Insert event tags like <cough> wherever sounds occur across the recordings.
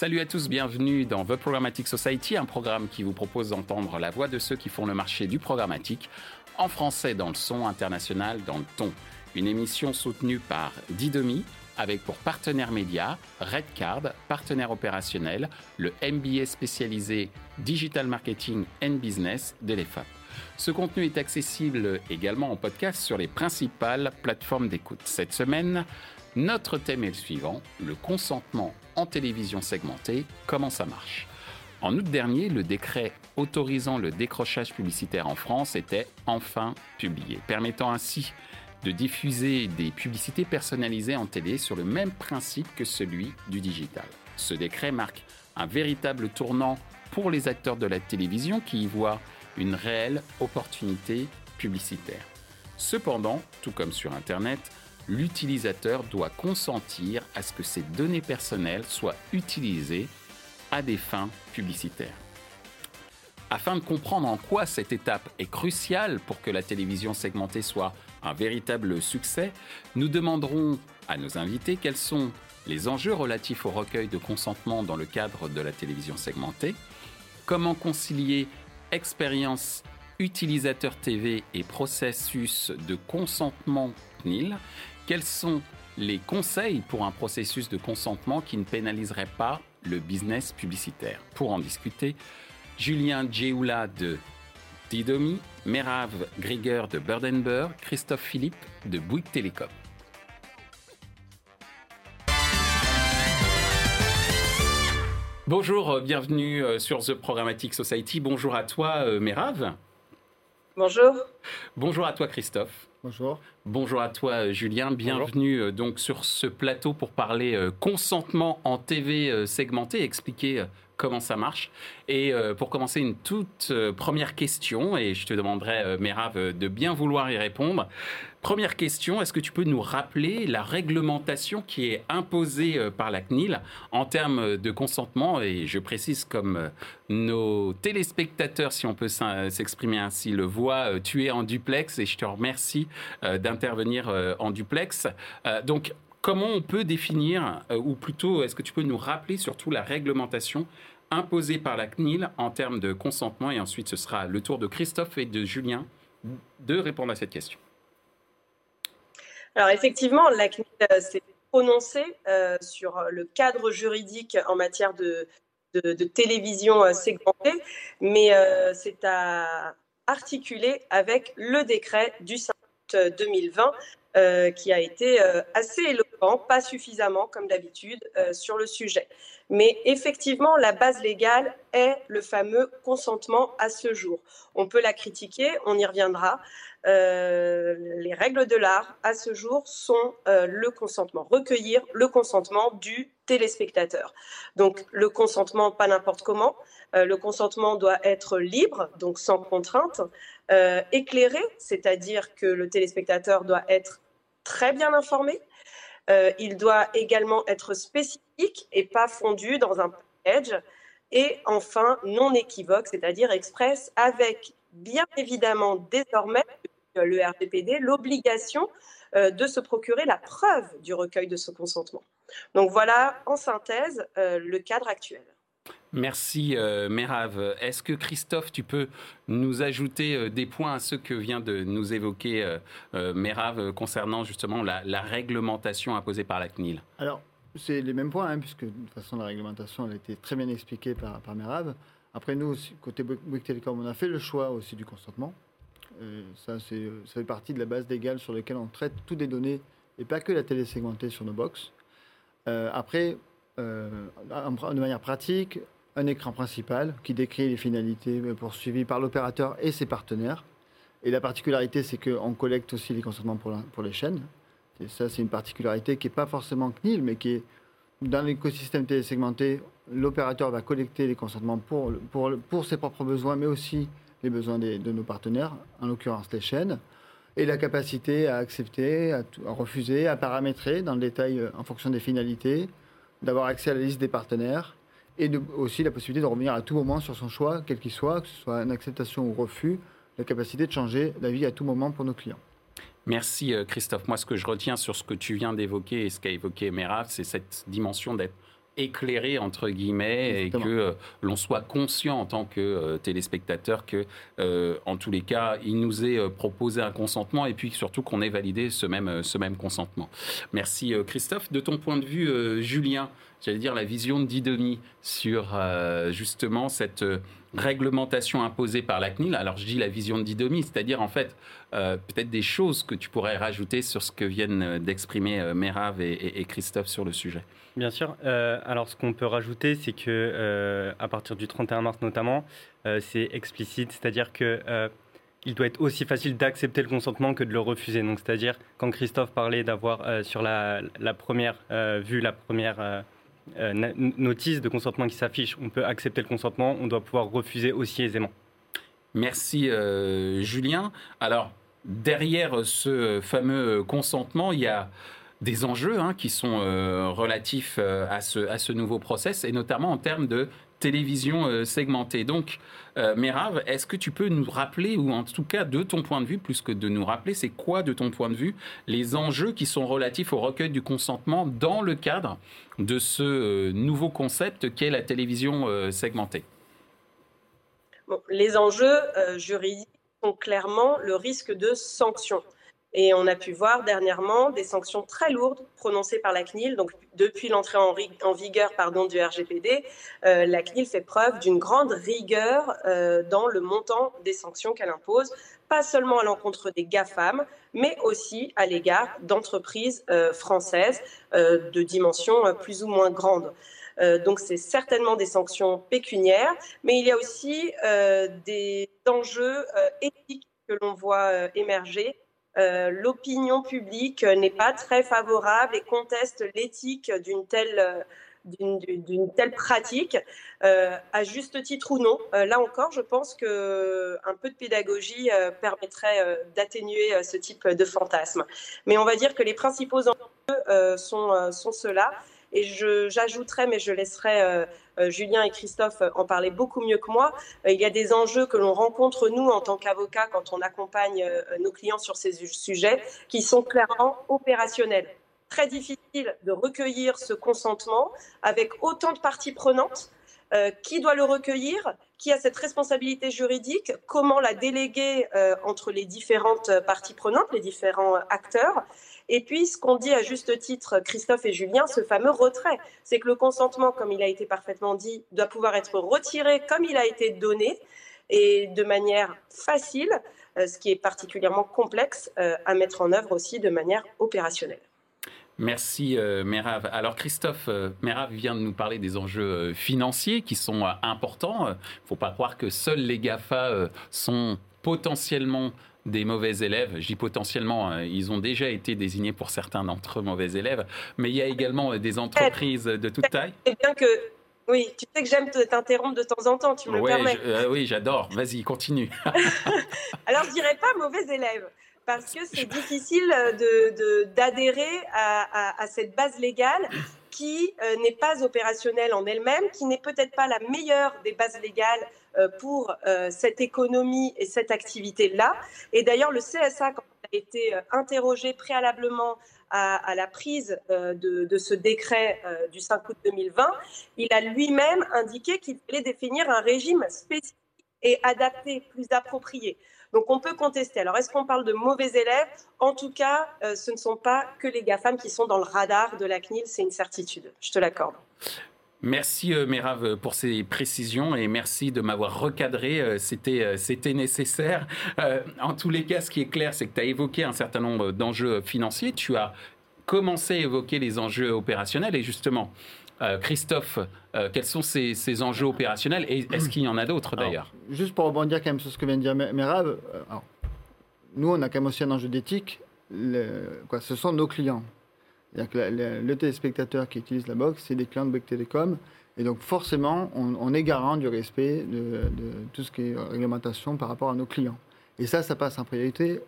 Salut à tous, bienvenue dans The Programmatic Society, un programme qui vous propose d'entendre la voix de ceux qui font le marché du programmatique, en français dans le son, international dans le ton. Une émission soutenue par Didomi, avec pour partenaire média Redcard, partenaire opérationnel, le MBA spécialisé Digital Marketing and Business de l'EFAP. Ce contenu est accessible également en podcast sur les principales plateformes d'écoute. Cette semaine, notre thème est le suivant, le consentement en télévision segmentée, comment ça marche En août dernier, le décret autorisant le décrochage publicitaire en France était enfin publié, permettant ainsi de diffuser des publicités personnalisées en télé sur le même principe que celui du digital. Ce décret marque un véritable tournant pour les acteurs de la télévision qui y voient une réelle opportunité publicitaire. Cependant, tout comme sur Internet, l'utilisateur doit consentir à ce que ses données personnelles soient utilisées à des fins publicitaires. Afin de comprendre en quoi cette étape est cruciale pour que la télévision segmentée soit un véritable succès, nous demanderons à nos invités quels sont les enjeux relatifs au recueil de consentement dans le cadre de la télévision segmentée, comment concilier expérience utilisateur TV et processus de consentement CNIL, quels sont les conseils pour un processus de consentement qui ne pénaliserait pas le business publicitaire? Pour en discuter, Julien Djeoula de Didomi, Merav Grieger de Burdenberg, Christophe Philippe de Bouygues Télécom. Bonjour, euh, bienvenue euh, sur The Programmatic Society. Bonjour à toi, euh, Merav. Bonjour. Bonjour à toi, Christophe. Bonjour. Bonjour à toi, Julien. Bienvenue donc sur ce plateau pour parler consentement en TV segmenté, expliquer comment ça marche. Et pour commencer, une toute première question, et je te demanderai, Merav, de bien vouloir y répondre. Première question, est-ce que tu peux nous rappeler la réglementation qui est imposée euh, par la CNIL en termes de consentement? Et je précise comme euh, nos téléspectateurs, si on peut s'exprimer ainsi, le voient, euh, tu es en duplex et je te remercie d'intervenir en duplex. Donc, comment on peut définir, ou plutôt, est-ce que tu peux nous rappeler surtout la réglementation imposée par la CNIL en termes de consentement? Et ensuite, ce sera le tour de Christophe et de Julien de répondre à cette question. Alors effectivement, la CNIL euh, s'est prononcée euh, sur le cadre juridique en matière de, télévision euh, segmentée, mais c'est à articuler avec le décret du 5 août 2020 qui a été assez éloquent, pas suffisamment comme d'habitude sur le sujet. Mais effectivement, la base légale est le fameux consentement à ce jour. On peut la critiquer, on y reviendra, euh, les règles de l'art à ce jour sont euh, le consentement, recueillir le consentement du téléspectateur. Donc le consentement pas n'importe comment, euh, le consentement doit être libre, donc sans contrainte, éclairé, c'est-à-dire que le téléspectateur doit être très bien informé, il doit également être spécifique et pas fondu dans un package, et enfin non équivoque, c'est-à-dire express avec bien évidemment désormais le RGPD l'obligation euh, de se procurer la preuve du recueil de ce consentement. Donc voilà en synthèse euh, le cadre actuel. Merci euh, Merav. Est-ce que Christophe, tu peux nous ajouter des points à ce que vient de nous évoquer Merav concernant justement la, réglementation imposée par la CNIL? Alors, c'est les mêmes points, hein, puisque de toute façon la réglementation a été très bien expliquée par, par Merav. Après nous, côté Bouygues Telecom, on a fait le choix aussi du consentement. Euh, ça, ça fait partie de la base légale sur laquelle on traite toutes les données et pas que la télé segmentée sur nos box. Euh, après, euh, de manière pratique, un écran principal qui décrit les finalités poursuivies par l'opérateur et ses partenaires. Et la particularité, c'est qu'on collecte aussi les consentements pour, les chaînes. Et ça, c'est une particularité qui n'est pas forcément CNIL, mais qui est dans l'écosystème télésegmenté. L'opérateur va collecter les consentements pour ses propres besoins, mais aussi les besoins de nos partenaires, en l'occurrence les chaînes, et la capacité à accepter, à, refuser, à paramétrer dans le détail euh, en fonction des finalités, d'avoir accès à la liste des partenaires, et aussi la possibilité de revenir à tout moment sur son choix, quel qu'il soit, que ce soit une acceptation ou refus, la capacité de changer d'avis à tout moment pour nos clients. Merci euh, Christophe. Moi, ce que je retiens sur ce que tu viens d'évoquer et ce qu'a évoqué Mera, c'est cette dimension d'être éclairé entre guillemets et que l'on soit conscient en tant que téléspectateur que en tous les cas il nous est proposé un consentement et puis surtout qu'on ait validé ce même ce même consentement. Merci Christophe. De ton point de vue, Julien, j'allais dire la vision de Didomi sur justement cette réglementation imposée par la CNIL. Alors je dis la vision de Didomi, c'est-à-dire en fait euh, peut-être des choses que tu pourrais rajouter sur ce que viennent euh, d'exprimer euh, Merav et, Christophe sur le sujet. Bien sûr. alors ce qu'on peut rajouter, c'est que à partir du 31 mars notamment, c'est explicite, c'est-à-dire que il doit être aussi facile d'accepter le consentement que de le refuser. Donc, c'est-à-dire, quand Christophe parlait d'avoir sur la, première vue, la première euh, notice de consentement qui s'affiche. On peut accepter le consentement, on doit pouvoir refuser aussi aisément. Merci euh, Julien. Alors, derrière ce fameux consentement, il y a des enjeux hein, qui sont euh, relatifs à ce nouveau process, et notamment en termes de télévision euh, segmentée. Donc, euh, Merav, est-ce que tu peux nous rappeler, ou en tout cas de ton point de vue, plus que de nous rappeler, c'est quoi de ton point de vue les enjeux qui sont relatifs au recueil du consentement dans le cadre de ce euh, nouveau concept qu'est la télévision segmentée? Les enjeux juridiques sont clairement le risque de sanction. Et on a pu voir dernièrement des sanctions très lourdes prononcées par la CNIL. Donc, depuis l'entrée en, vigueur du RGPD, euh, la CNIL fait preuve d'une grande rigueur euh, dans le montant des sanctions qu'elle impose, pas seulement à l'encontre des GAFAM, mais aussi à l'égard d'entreprises euh, françaises de dimension plus ou moins grande. donc, c'est certainement des sanctions pécuniaires, mais il y a aussi des enjeux éthiques que l'on voit émerger euh, l'opinion publique n'est pas très favorable et conteste l'éthique d'une telle, d'une telle pratique, euh, à juste titre ou non. Euh, là encore, je pense qu'un peu de pédagogie permettrait d'atténuer ce type de fantasme. Mais on va dire que les principaux enjeux sont, sont ceux-là. Et j'ajouterais, mais je laisserai euh, euh, Julien et Christophe en parler beaucoup mieux que moi, euh, il y a des enjeux que l'on rencontre, nous, en tant qu'avocats, quand on accompagne nos clients sur ces sujets, qui sont clairement opérationnels. Très difficile de recueillir ce consentement avec autant de parties prenantes. qui doit le recueillir? Qui a cette responsabilité juridique? Comment la déléguer entre les différentes parties prenantes, les différents acteurs? Et puis, ce qu'on dit à juste titre, Christophe et Julien, ce fameux retrait, c'est que le consentement, comme il a été parfaitement dit, doit pouvoir être retiré comme il a été donné et de manière facile, euh, ce qui est particulièrement complexe euh, à mettre en œuvre aussi de manière opérationnelle. Merci euh, Alors Christophe euh, vient de nous parler des enjeux financiers qui sont importants. Il ne faut pas croire que seuls les GAFA sont potentiellement des mauvais élèves. Je dis potentiellement, hein, ils ont déjà été désignés pour certains d'entre eux mauvais élèves, mais il y a également euh, des entreprises de toute taille. C'est bien que oui, tu sais que j'aime t'interrompre de temps en temps, tu me le permets. Euh, oui, j'adore. Vas-y, continue. <laughs> Alors, je dirais pas mauvais élèves, parce que c'est difficile d'adhérer de, à, cette base légale qui euh, n'est pas opérationnelle en elle-même, qui n'est peut-être pas la meilleure des bases légales euh, pour euh, cette économie et cette activité-là. Et d'ailleurs, le CSA, quand il a été euh, interrogé préalablement à, la prise de, ce décret du 5 août 2020, il a lui-même indiqué qu'il fallait définir un régime spécifique et adapté, plus approprié. Donc on peut contester. Alors est-ce qu'on parle de mauvais élèves? En tout cas, ce ne sont pas que les GAFAM qui sont dans le radar de la CNIL, c'est une certitude, je te l'accorde. Merci euh, Merav pour ces précisions et merci de m'avoir recadré. Euh, c'était, euh, c'était nécessaire. en tous les cas, ce qui est clair, c'est que tu as évoqué un certain nombre d'enjeux financiers. Tu as commencé à évoquer les enjeux opérationnels et justement, Christophe, quels sont ces, enjeux opérationnels et est-ce qu'il y en a d'autres d'ailleurs? Juste pour rebondir quand même sur ce que vient de dire Merav, nous on a quand même aussi un enjeu d'éthique. quoi, ce sont nos clients le, téléspectateur qui utilise la box, c'est des clients de Bouygues Télécom. Et donc forcément, on, est garant du respect de, tout ce qui est réglementation par rapport à nos clients. Et ça, ça passe en priorité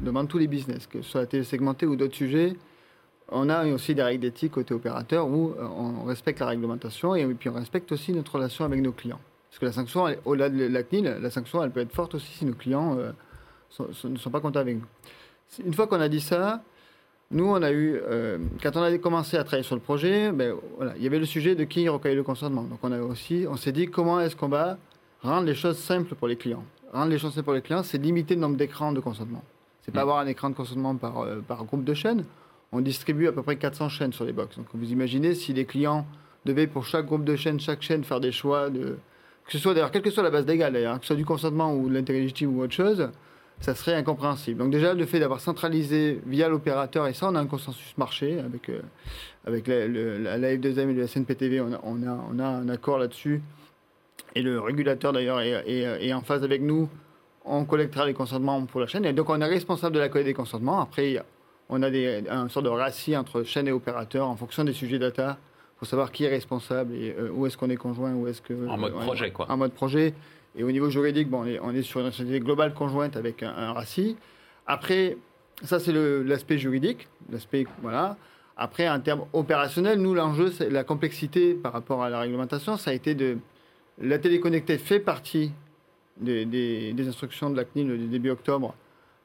devant tous les business, que ce soit la télé segmentée ou d'autres sujets. On a aussi des règles d'éthique côté opérateur où euh, on respecte la réglementation et puis on respecte aussi notre relation avec nos clients. Parce que la sanction, au-delà de la CNIL, la sanction, elle peut être forte aussi si nos clients euh, ne sont pas contents avec nous. Une fois qu'on a dit ça, nous, on a eu, euh, quand on a commencé à travailler sur le projet, ben, voilà, il y avait le sujet de qui recueille le consentement. Donc on a aussi, on s'est dit comment est-ce qu'on va rendre les choses simples pour les clients. Rendre les choses simples pour les clients, c'est limiter le nombre d'écrans de consentement. C'est pas Mm. avoir un écran de consentement par, euh, par groupe de chaînes. On distribue à peu près 400 chaînes sur les box. Donc vous imaginez si les clients devaient pour chaque groupe de chaînes, chaque chaîne faire des choix de que ce soit d'ailleurs quelle que soit la base légale d'ailleurs, que ce soit du consentement ou de l'intérêt légitime ou autre chose, ça serait incompréhensible. Donc déjà le fait d'avoir centralisé via l'opérateur et ça on a un consensus marché avec euh, avec la, le- la, la F2M et le SNPTV, on a, on a, un accord là-dessus et le régulateur d'ailleurs est, est- est en phase avec nous. On collectera les consentements pour la chaîne et donc on est responsable de la collecte des consentements. Après on a des, un sort de ratio entre chaîne et opérateur en fonction des sujets data pour savoir qui est responsable et euh, où est-ce qu'on est conjoint, où est-ce que En mode projet, quoi. En mode projet. Et au niveau juridique, bon, on, est, on est sur une responsabilité globale conjointe avec un, un RACI. Après, ça c'est l'aspect juridique, l'aspect voilà. Après, en termes opérationnels, nous l'enjeu, c'est la complexité par rapport à la réglementation, ça a été de la téléconnectée fait partie des, des- des instructions de la CNIL du début octobre,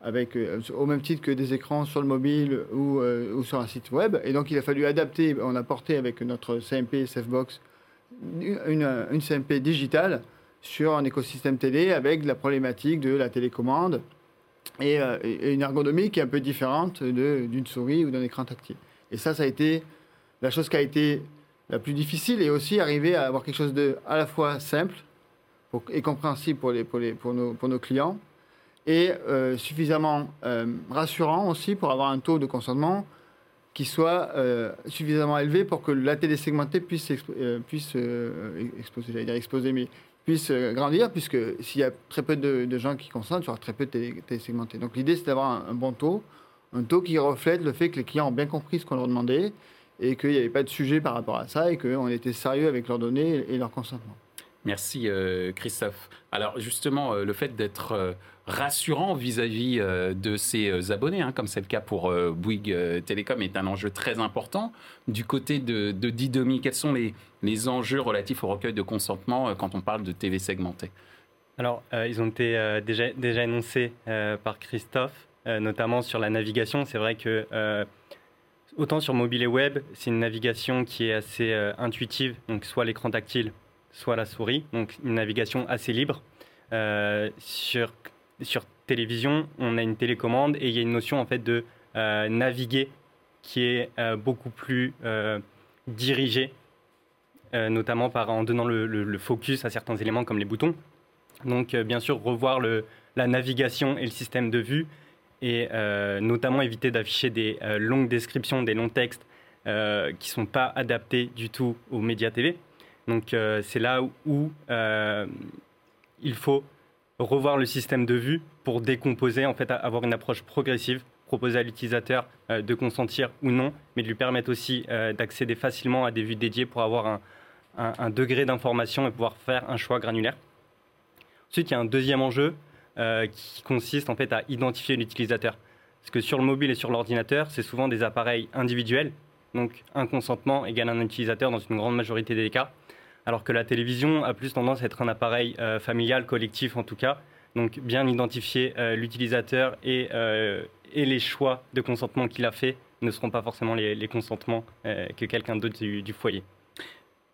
euh, au même titre que des écrans sur le mobile ou, euh, ou sur un site web. Et donc, il a fallu adapter, on a porté avec notre CMP Safebox une, une CMP digitale sur un écosystème télé avec la problématique de la télécommande et, euh, une ergonomie qui est un peu différente d'une souris ou d'un écran tactile. Et ça, ça a été la chose qui a été la plus difficile et aussi arriver à avoir quelque chose de à la fois simple et compréhensible pour, les, pour, les, pour, nos, pour nos clients et euh, suffisamment euh, rassurant aussi pour avoir un taux de consentement qui soit euh, suffisamment élevé pour que la télé segmentée puisse, puisse euh, exploser, j'allais dire exploser, mais puisse grandir, puisque s'il y a très peu de, gens qui consentent, il y aura très peu de télé, télé segmentées. Donc l'idée, c'est d'avoir un, bon taux, un taux qui reflète le fait que les clients ont bien compris ce qu'on leur demandait et qu'il n'y avait pas de sujet par rapport à ça et qu'on était sérieux avec leurs données et leur consentement. Merci Christophe. Alors justement, le fait d'être rassurant vis-à-vis euh, de ses euh, abonnés, hein, comme c'est le cas pour euh, Bouygues Télécom, est un enjeu très important. Du côté de, de Didomi, quels sont les, les enjeux relatifs au recueil de consentement quand on parle de TV segmentée? Alors, ils ont été déjà, déjà énoncés euh, par Christophe, notamment sur la navigation. C'est vrai que, autant sur mobile et web, c'est une navigation qui est assez intuitive, donc soit l'écran tactile, soit la souris, donc une navigation assez libre. Sur, sur télévision, on a une télécommande et il y a une notion en fait de euh, naviguer qui est euh, beaucoup plus euh, dirigée, notamment en donnant le- focus à certains éléments comme les boutons. Donc, bien sûr, revoir la navigation et le système de vue et notamment éviter d'afficher des longues descriptions, des longs textes qui ne sont pas adaptés du tout aux médias TV. Donc, c'est là où, il faut revoir le système de vue pour décomposer, en fait, avoir une approche progressive, proposer à l'utilisateur euh, de consentir ou non, mais de lui permettre aussi euh, d'accéder facilement à des vues dédiées pour avoir un, un- un degré d'information et pouvoir faire un choix granulaire. Ensuite, il y a un deuxième enjeu euh, qui consiste en fait à identifier l'utilisateur. Parce que sur le mobile et sur l'ordinateur, c'est souvent des appareils individuels, donc un consentement égale un utilisateur dans une grande majorité des cas, alors que la télévision a plus tendance à être un appareil euh, familial, collectif en tout cas. Donc bien identifier euh, l'utilisateur et, euh, et les choix de consentement qu'il a fait ne seront pas forcément les, consentements que quelqu'un d'autre du- foyer.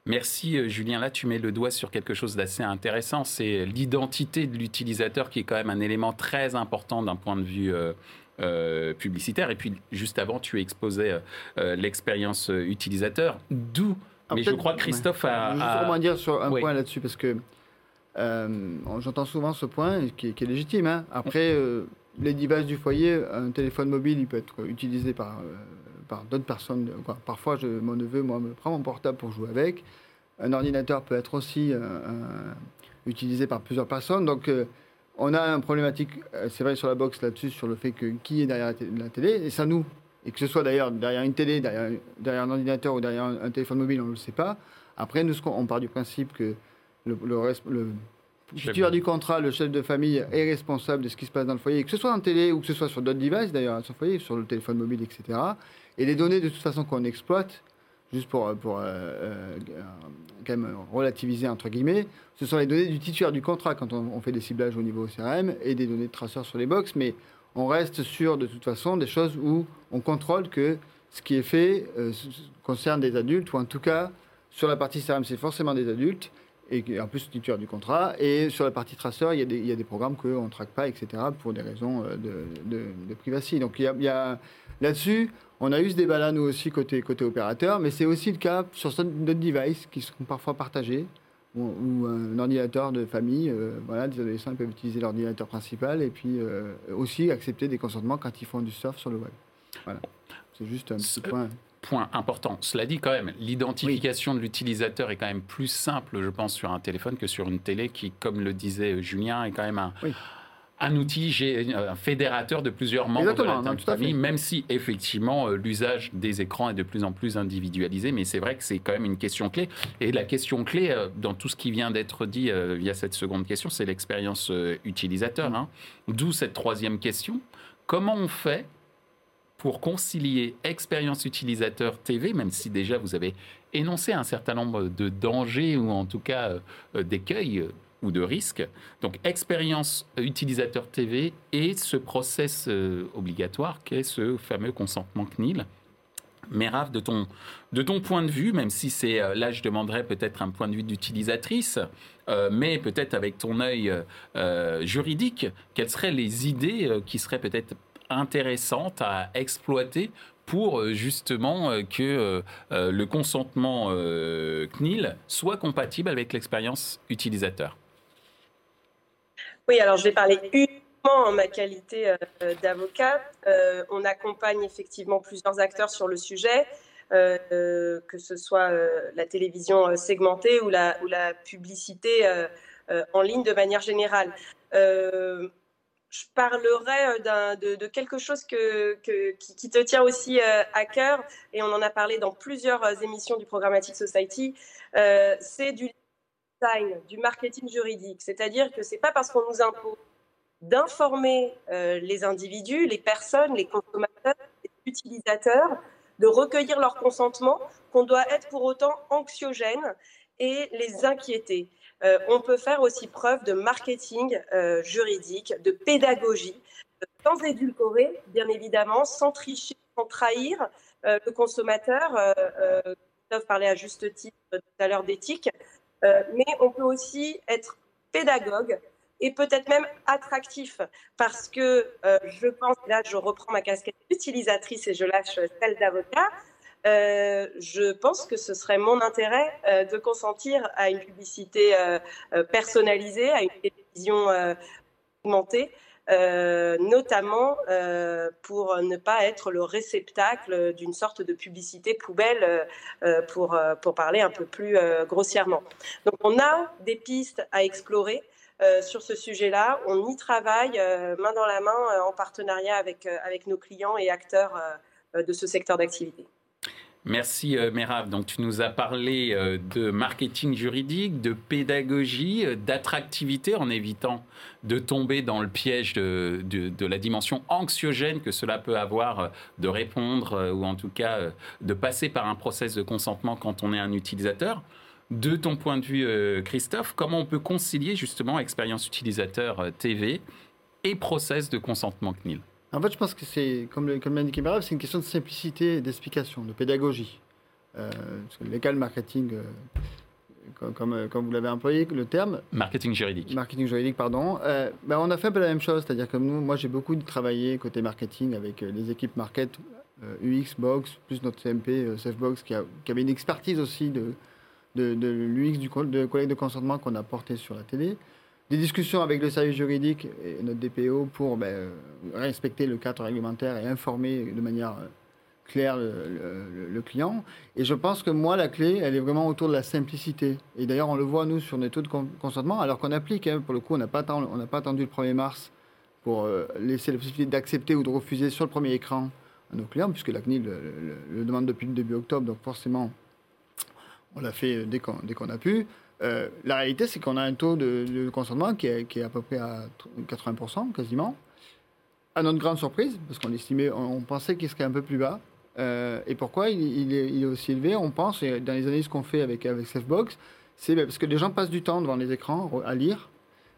Merci Julien. Là, tu mets le doigt sur quelque chose d'assez intéressant. C'est l'identité de l'utilisateur qui est quand même un élément très important d'un point de vue publicitaire. Et puis, juste avant, tu exposais l'expérience utilisateur. D'où. Mais je crois que Christophe a. Juste a- rebondir sur un Oui. point là-dessus, parce que euh, j'entends souvent ce point qui, est- qui est légitime. hein. Après, euh, les devices du foyer, un téléphone mobile, il peut être utilisé par, euh, par d'autres personnes. Quoi. Parfois, je, mon neveu, moi, me prend mon portable pour jouer avec. Un ordinateur peut être aussi utilisé par plusieurs personnes. Donc, on a une problématique, c'est vrai, sur la box là-dessus, sur le fait que qui est derrière la télé. Et ça, nous, et que ce soit d'ailleurs derrière une télé, derrière, derrière un ordinateur ou derrière un, téléphone mobile, on ne le sait pas. Après, nous, on part du principe que le, titulaire du contrat, le chef de famille, est responsable de ce qui se passe dans le foyer, que ce soit en télé ou que ce soit sur d'autres devices, d'ailleurs, sur le foyer, sur le téléphone mobile, etc. Et les données, de toute façon, qu'on exploite, juste pour, pour euh, euh, quand même relativiser, entre guillemets, ce sont les données du titulaire du contrat quand on, on fait des ciblages au niveau CRM et des données de traceurs sur les box. Mais on reste sur, de toute façon, des choses où on contrôle que ce qui est fait euh, concerne des adultes, ou en tout cas, sur la partie CRM, c'est forcément des adultes, et en plus titulaire du contrat. Et sur la partie traceur, il y a des, programmes qu'on ne traque pas, etc., pour des raisons euh, de, de, privacy. Donc là-dessus, on a eu ce débat-là, nous aussi, côté, côté opérateur, mais c'est aussi le cas sur d'autres devices qui sont parfois partagés, ou, un ordinateur de famille. Euh, voilà, des adolescents peuvent utiliser l'ordinateur principal et puis euh, aussi accepter des consentements quand ils font du surf sur le web. Voilà. C'est juste un petit point point important. Cela dit, quand même, l'identification de l'utilisateur est quand même plus simple, je pense, sur un téléphone que sur une télé qui, comme le disait Julien, est quand même un. Un outil, un fédérateur de plusieurs membres de la famille, même si effectivement euh, l'usage des écrans est de plus en plus individualisé, mais c'est vrai que c'est quand même une question clé. Et la question clé euh, dans tout ce qui vient d'être dit euh, via cette seconde question, c'est l'expérience utilisateur. Hein. D'où cette troisième question. Comment on fait pour concilier expérience utilisateur TV, même si déjà vous avez énoncé un certain nombre de dangers ou en tout cas euh, euh, d'écueils euh, ou de risques. Donc expérience utilisateur TV et ce process obligatoire qu'est ce fameux consentement CNIL. Mais de ton, de ton point de vue, même si c'est là, je demanderais peut-être un point de vue d'utilisatrice, mais peut-être avec ton œil juridique, quelles seraient les idées qui seraient peut-être intéressante à exploiter pour euh, justement euh, que euh, le consentement CNIL soit compatible avec l'expérience utilisateur? Oui, alors je vais parler uniquement en ma qualité d'avocat. on accompagne effectivement plusieurs acteurs sur le sujet. que ce soit la télévision segmentée ou la, publicité en ligne de manière générale je parlerai euh, de, quelque chose que, qui, te tient aussi euh, à cœur, et on en a parlé dans plusieurs euh, émissions du Programmatic Society, c'est du du marketing juridique. C'est-à-dire que ce n'est pas parce qu'on nous impose d'informer les individus, les personnes, les consommateurs, les utilisateurs, de recueillir leur consentement, qu'on doit être pour autant anxiogène et les inquiéter. Euh, on peut faire aussi preuve de marketing euh, juridique, de pédagogie, sans édulcorer, bien évidemment, sans tricher, sans trahir euh, le consommateur. peuvent parler à juste titre tout à l'heure d'éthique, mais on peut aussi être pédagogue et peut-être même attractif parce que je pense, là je reprends ma casquette d'utilisatrice et je lâche celle d'avocat, euh, je pense que ce serait mon intérêt euh, de consentir à une publicité euh, personnalisée, à une télévision augmentée. Notamment pour ne pas être le réceptacle d'une sorte de publicité poubelle, pour, pour parler un peu plus grossièrement. Donc on a des pistes à explorer. sur ce sujet-là. On y travaille main dans la main en partenariat avec, avec nos clients et acteurs de ce secteur d'activité. Merci euh, Donc tu nous as parlé euh, de marketing juridique, de pédagogie, euh, d'attractivité en évitant de tomber dans le piège de, de, la dimension anxiogène que cela peut avoir euh, de répondre ou en tout cas de passer par un process de consentement quand on est un utilisateur. De ton point de vue, Christophe, comment on peut concilier justement expérience utilisateur TV et process de consentement CNIL en fait, je pense que c'est, comme, l'a indiqué Marav, c'est une question de simplicité et d'explication, de pédagogie. Euh, l'école marketing, euh, comme, euh, comme, vous l'avez employé, le terme. Marketing juridique. Marketing juridique, pardon. Euh, ben, on a fait un peu la même chose, c'est-à-dire que nous, moi, j'ai beaucoup travaillé côté marketing avec les équipes market, UX, Box, plus notre CMP, Safebox, qui, qui, avait une expertise aussi de, de, de l'UX, du de collègue de consentement qu'on a porté sur la télé des discussions avec le service juridique et notre DPO pour ben, respecter le cadre réglementaire et informer de manière euh, claire le, client. Et je pense que moi, la clé, elle est vraiment autour de la simplicité. Et d'ailleurs, on le voit, nous, sur nos taux de consentement, alors qu'on applique, hein, pour le coup, on n'a pas, attendu le 1er mars pour euh, laisser la possibilité d'accepter ou de refuser sur le premier écran à nos clients, puisque la CNIL le, demande depuis le début octobre, donc forcément, on l'a fait dès qu'on a pu. Euh, la réalité, c'est qu'on a un taux de, consentement qui est, à peu près à 80%, quasiment. À notre grande surprise, parce qu'on estimait, on, pensait qu'il serait un peu plus bas. Euh, et pourquoi il, est, aussi élevé? On pense, dans les analyses qu'on fait avec, avec Safebox, c'est parce que les gens passent du temps devant les écrans à lire,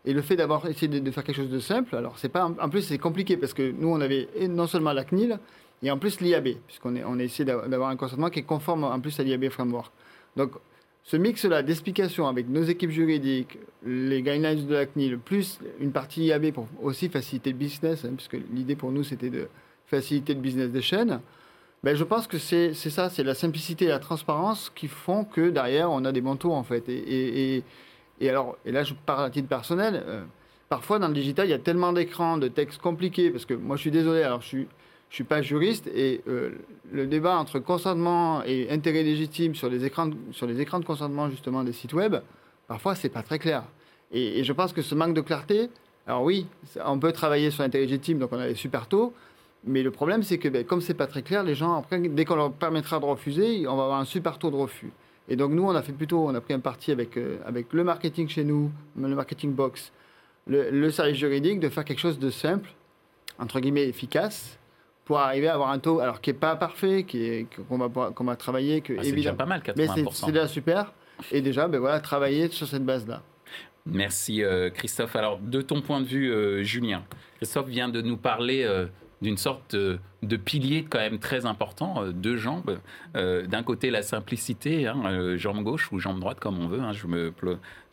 Et le fait d'avoir essayé de, faire quelque chose de simple, alors c'est pas, en plus c'est compliqué parce que nous on avait non seulement la CNIL et en plus l'IAB, puisqu'on on a essayé d'avoir un consentement qui est conforme en plus à l'IAB Framework. Donc ce mix-là d'explications avec nos équipes juridiques, les guidelines de la CNIL, plus une partie IAB pour aussi faciliter le business, hein, puisque l'idée pour nous c'était de faciliter le business des chaînes, ben, je pense que c'est ça, c'est la simplicité et la transparence qui font que derrière on a des bons taux en fait. Et, et, et, alors, et là je parle à titre personnel, euh, parfois dans le digital il y a tellement d'écrans, de textes compliqués, parce que moi je suis désolé, alors je suis je suis pas juriste et euh, le débat entre consentement et intérêt légitime sur les écrans, sur les écrans de consentement justement des sites web, parfois c'est pas très clair. Et, je pense que ce manque de clarté, alors oui, on peut travailler sur l'intérêt légitime, donc on a les super taux, mais le problème c'est que ben, comme c'est pas très clair, les gens dès qu'on leur permettra de refuser, on va avoir un super taux de refus. Et donc nous, on a fait plutôt, on a pris un parti avec, euh, avec le marketing chez nous, le marketing box, le service juridique, de faire quelque chose de simple, entre guillemets efficace, pour arriver à avoir un taux, alors qui n'est pas parfait, qui est, qu'on, va, qu'on va travailler. Que, ah, c'est déjà pas mal, 80%. Mais c'est, déjà super. Et déjà, ben voilà, travailler sur cette base-là. Merci euh, Christophe. Alors, de ton point de vue, euh, Julien, Christophe vient de nous parler euh, d'une sorte de, pilier quand même très important, euh, deux jambes. Euh, d'un côté, la simplicité, hein, euh, jambe gauche ou jambe droite, comme on veut. Je me,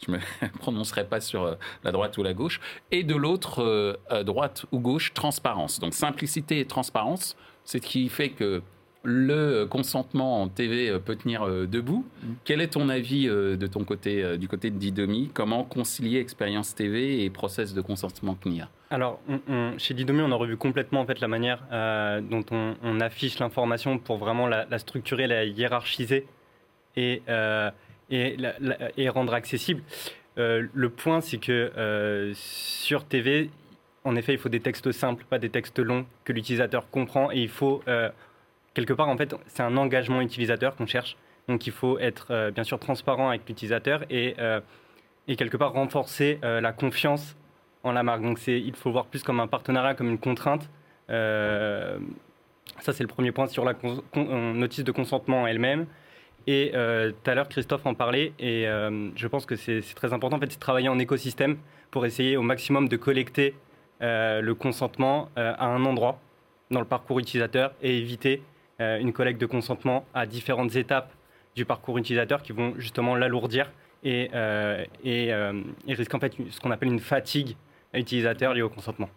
je me <laughs> prononcerai pas sur la droite ou la gauche. Et de l'autre, droite ou gauche, transparence. Donc simplicité et transparence, c'est ce qui fait que le consentement en TV peut tenir debout. Mm. Quel est ton avis de ton côté, du côté de Didomi? Comment concilier expérience TV et process de consentement CNIA alors, chez Didomi, on a revu complètement en fait la manière euh, dont on, affiche l'information pour vraiment la, structurer, la hiérarchiser et, euh, et, rendre accessible. Euh, le point, c'est que sur TV, en effet, il faut des textes simples, pas des textes longs que l'utilisateur comprend. Et il faut, quelque part, en fait, c'est un engagement utilisateur qu'on cherche. Donc, il faut être bien sûr transparent avec l'utilisateur et, et quelque part renforcer la confiance en la marque. Donc il faut voir plus comme un partenariat, comme une contrainte. Euh, ça, c'est le premier point sur la euh, notice de consentement elle-même. Et euh, tout à l'heure, Christophe en parlait, et je pense que c'est très important, en fait, c'est travailler en écosystème pour essayer au maximum de collecter le consentement à un endroit dans le parcours utilisateur et éviter une collecte de consentement à différentes étapes du parcours utilisateur qui vont justement l'alourdir et, et, et risquer en fait ce qu'on appelle une fatigue utilisateurs liés au consentement.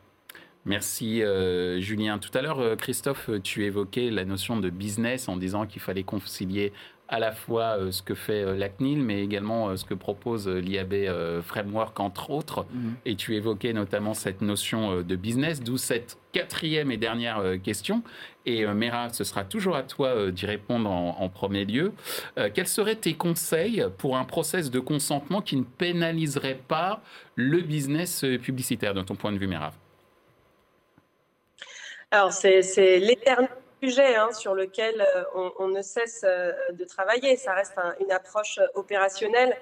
Merci euh, Julien. Tout à l'heure, euh, Christophe, tu évoquais la notion de business en disant qu'il fallait concilier à la fois euh, ce que fait la CNIL, mais également ce que propose l'IAB Framework, entre autres. Mhm. Et tu évoquais notamment cette notion de business, d'où cette quatrième et dernière question. Et Mera, ce sera toujours à toi d'y répondre en, en, premier lieu. quels seraient tes conseils pour un process de consentement qui ne pénaliserait pas le business publicitaire, de ton point de vue, Mera alors, c'est l'éternel hein, sur lequel euh, on, ne cesse euh, de travailler. Ça reste une approche opérationnelle.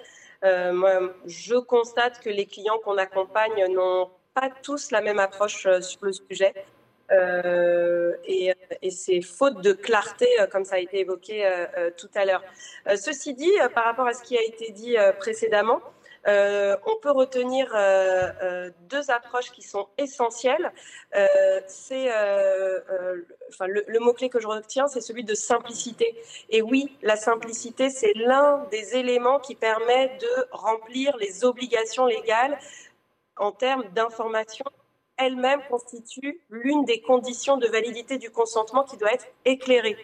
Euh, moi, je constate que les clients qu'on accompagne n'ont pas tous la même approche sur le sujet. et, et c'est faute de clarté, comme ça a été évoqué tout à l'heure. ceci dit, par rapport à ce qui a été dit précédemment, euh, on peut retenir euh, euh, deux approches qui sont essentielles. c'est, le, mot-clé que je retiens, c'est celui de simplicité. Et oui, la simplicité, c'est l'un des éléments qui permet de remplir les obligations légales en termes d'information elle-même constitue l'une des conditions de validité du consentement qui doit être éclairée.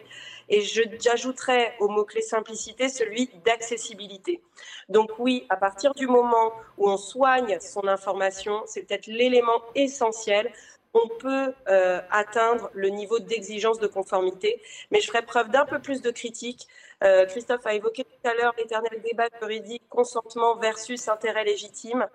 Et j'ajouterais au mot-clé simplicité celui d'accessibilité. Donc oui, à partir du moment où on soigne son information, c'est peut-être l'élément essentiel on peut euh, atteindre le niveau d'exigence de conformité. Mais je ferai preuve d'un peu plus de critique. Euh, Christophe a évoqué tout à l'heure l'éternel débat juridique consentement versus intérêt légitime.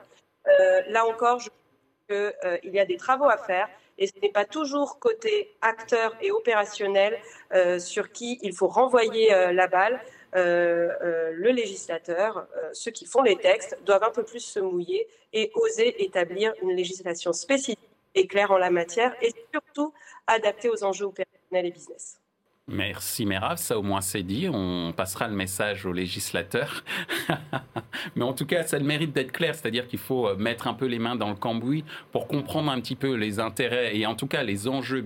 Euh, là encore, je pense qu'il y a des travaux à faire et ce n'est pas toujours côté acteur et opérationnel euh, sur qui il faut renvoyer euh, la balle. Euh, le législateur, ceux qui font les textes, doivent un peu plus se mouiller et oser établir une législation spécifique et claire en la matière et surtout adaptée aux enjeux opérationnels et business. Merci Merav, ça au moins c'est dit, on passera le message aux législateurs. <laughs> Mais en tout cas, ça le mérite d'être clair, c'est-à-dire qu'il faut euh, mettre un peu les mains dans le cambouis pour comprendre un petit peu les intérêts et en tout cas les enjeux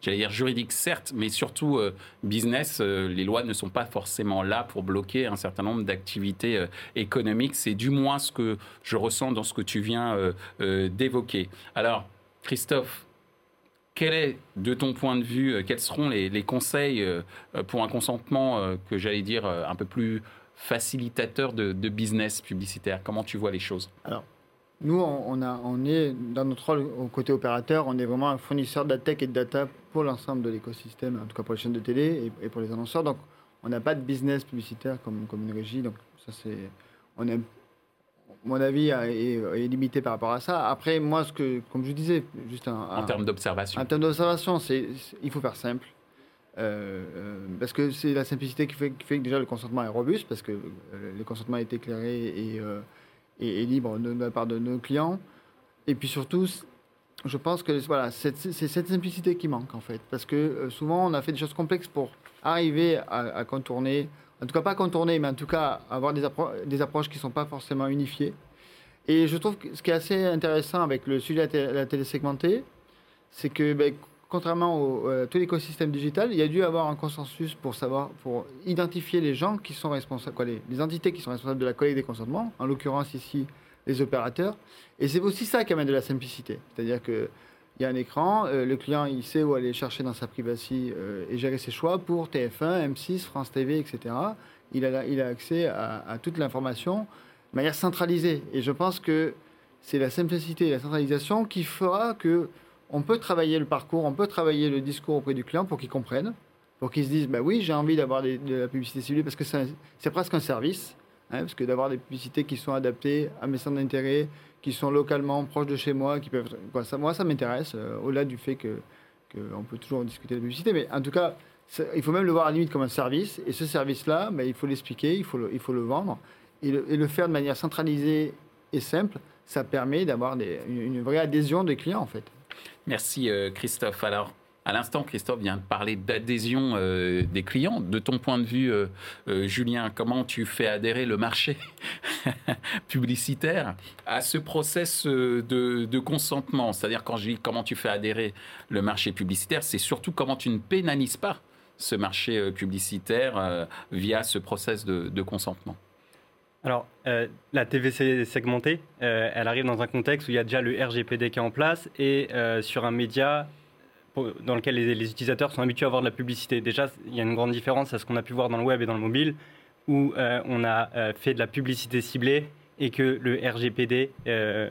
j'allais dire juridiques certes, mais surtout euh, business. Euh, les lois ne sont pas forcément là pour bloquer un certain nombre d'activités économiques. C'est du moins ce que je ressens dans ce que tu viens d'évoquer. Alors, Christophe, quel est, de ton point de vue, euh, quels seront les, conseils euh, pour un consentement euh, que j'allais dire un peu plus facilitateur de, business publicitaire? Comment tu vois les choses? Alors, nous, on, a, on est dans notre rôle au côté opérateur, on est vraiment un fournisseur de tech et de data pour l'ensemble de l'écosystème, en tout cas pour les chaînes de télé et, pour les annonceurs. Donc, on n'a pas de business publicitaire comme, comme une régie. Donc, ça, c'est, on est mon avis est, limité par rapport à ça. Après, moi, ce que, comme je disais, juste un, en termes d'observation. En termes d'observation, c'est, il faut faire simple. Euh, euh, parce que c'est la simplicité qui fait, fait, que déjà le consentement est robuste, parce que euh, le consentement est éclairé et, et, libre de, la part de nos clients. Et puis surtout, je pense que voilà, c'est cette simplicité qui manque en fait. Parce que souvent, on a fait des choses complexes pour arriver à contourner en tout cas pas contourner, mais en tout cas avoir des, approches qui ne sont pas forcément unifiées. Et je trouve que ce qui est assez intéressant avec le sujet de la télé segmentée, c'est que ben, contrairement à tout l'écosystème digital, il y a dû avoir un consensus pour savoir, pour identifier les gens qui sont responsables, les, entités qui sont responsables de la collecte des consentements, en l'occurrence ici les opérateurs. Et c'est aussi ça qui amène de la simplicité. C'est-à-dire que il y a un écran, euh, le client il sait où aller chercher dans sa privacy euh, et gérer ses choix pour TF1, M6, France TV, etc. Il a, il a accès à, toute l'information de manière centralisée. Et je pense que c'est la simplicité et la centralisation qui fera que on peut travailler le parcours, on peut travailler le discours auprès du client pour qu'il comprenne, pour qu'il se dise bah oui, j'ai envie d'avoir de la publicité ciblée parce que c'est presque un service, hein, parce que d'avoir des publicités qui sont adaptées à mes centres d'intérêt, qui sont localement proches de chez moi, qui peuvent. Quoi, ça, moi, ça m'intéresse, euh, au-delà du fait que qu'on peut toujours discuter de la publicité, mais en tout cas, il faut même le voir à la limite comme un service. Et ce service-là, ben, il faut l'expliquer, il faut le, il faut le vendre. Et le, et le, faire de manière centralisée et simple, ça permet d'avoir une, une, vraie adhésion des clients, en fait. Merci euh, Christophe. Alors, à l'instant, Christophe vient de parler d'adhésion euh, des clients. De ton point de vue, euh, euh, Julien, comment tu fais adhérer le marché <laughs> publicitaire à ce process de, consentement? C'est-à-dire, quand je dis comment tu fais adhérer le marché publicitaire, c'est surtout comment tu ne pénalises pas ce marché publicitaire via ce process de, consentement. Alors, la TVC segmentée, elle arrive dans un contexte où il y a déjà le RGPD qui est en place et sur un média dans lequel les, utilisateurs sont habitués à voir de la publicité. Déjà, il y a une grande différence à ce qu'on a pu voir dans le web et dans le mobile, où euh, on a euh, fait de la publicité ciblée et que le RGPD euh,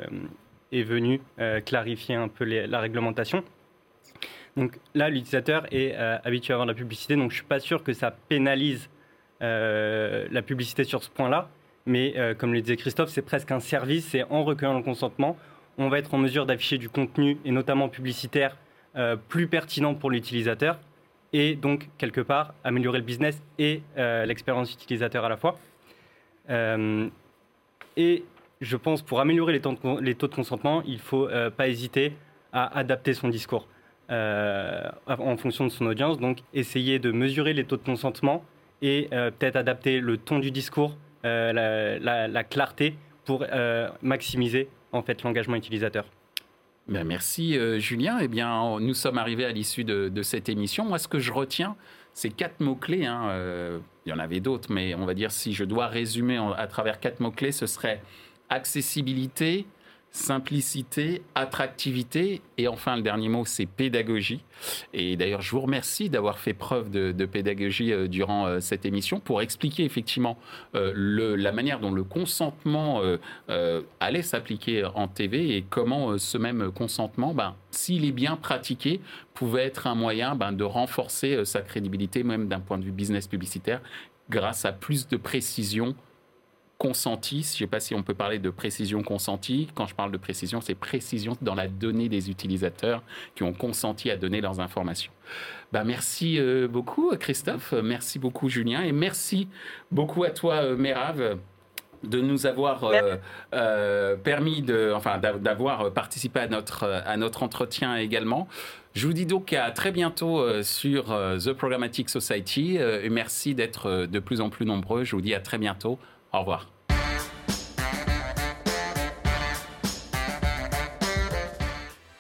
est venu clarifier un peu la réglementation. Donc là, l'utilisateur est habitué à voir de la publicité, donc je ne suis pas sûr que ça pénalise la publicité sur ce point-là. Mais comme le disait Christophe, c'est presque un service, c'est en recueillant le consentement, on va être en mesure d'afficher du contenu, et notamment publicitaire, euh, plus pertinent pour l'utilisateur et donc quelque part améliorer le business et euh, l'expérience utilisateur à la fois. Euh, et je pense pour améliorer les taux de, consentement, il ne faut pas hésiter à adapter son discours en fonction de son audience. Donc essayer de mesurer les taux de consentement et peut-être adapter le ton du discours, la, la, clarté pour maximiser en fait l'engagement utilisateur. Ben, merci euh, Julien. Eh bien, nous sommes arrivés à l'issue de, cette émission. Moi, ce que je retiens, c'est quatre mots-clés. Hein, euh, il y en avait d'autres, mais on va dire si je dois résumer à travers quatre mots-clés, ce serait accessibilité, simplicité, attractivité et enfin le dernier mot c'est pédagogie. Et d'ailleurs je vous remercie d'avoir fait preuve de, pédagogie euh, durant euh, cette émission pour expliquer effectivement euh, la manière dont le consentement allait s'appliquer en TV et comment ce même consentement, ben, s'il est bien pratiqué, pouvait être un moyen ben, de renforcer sa crédibilité même d'un point de vue business publicitaire grâce à plus de précision consenti, je ne sais pas si on peut parler de précision consentie. Quand je parle de précision, c'est précision dans la donnée des utilisateurs qui ont consenti à donner leurs informations. Ben, merci euh, beaucoup Christophe, merci beaucoup Julien et merci beaucoup à toi euh, Mérave de nous avoir euh, euh, permis de, enfin, d'avoir participé à notre, à notre entretien également. Je vous dis donc à très bientôt sur The Programmatic Society et merci d'être de plus en plus nombreux. Je vous dis à très bientôt. Au revoir.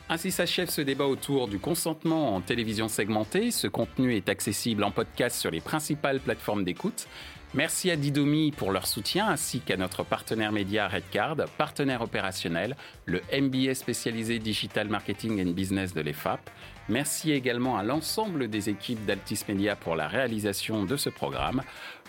Ainsi s'achève ce débat autour du consentement en télévision segmentée. Ce contenu est accessible en podcast sur les principales plateformes d'écoute. Merci à Didomi pour leur soutien ainsi qu'à notre partenaire média Redcard, partenaire opérationnel, le MBA spécialisé Digital Marketing and Business de l'EFAP. Merci également à l'ensemble des équipes d'Altis Media pour la réalisation de ce programme.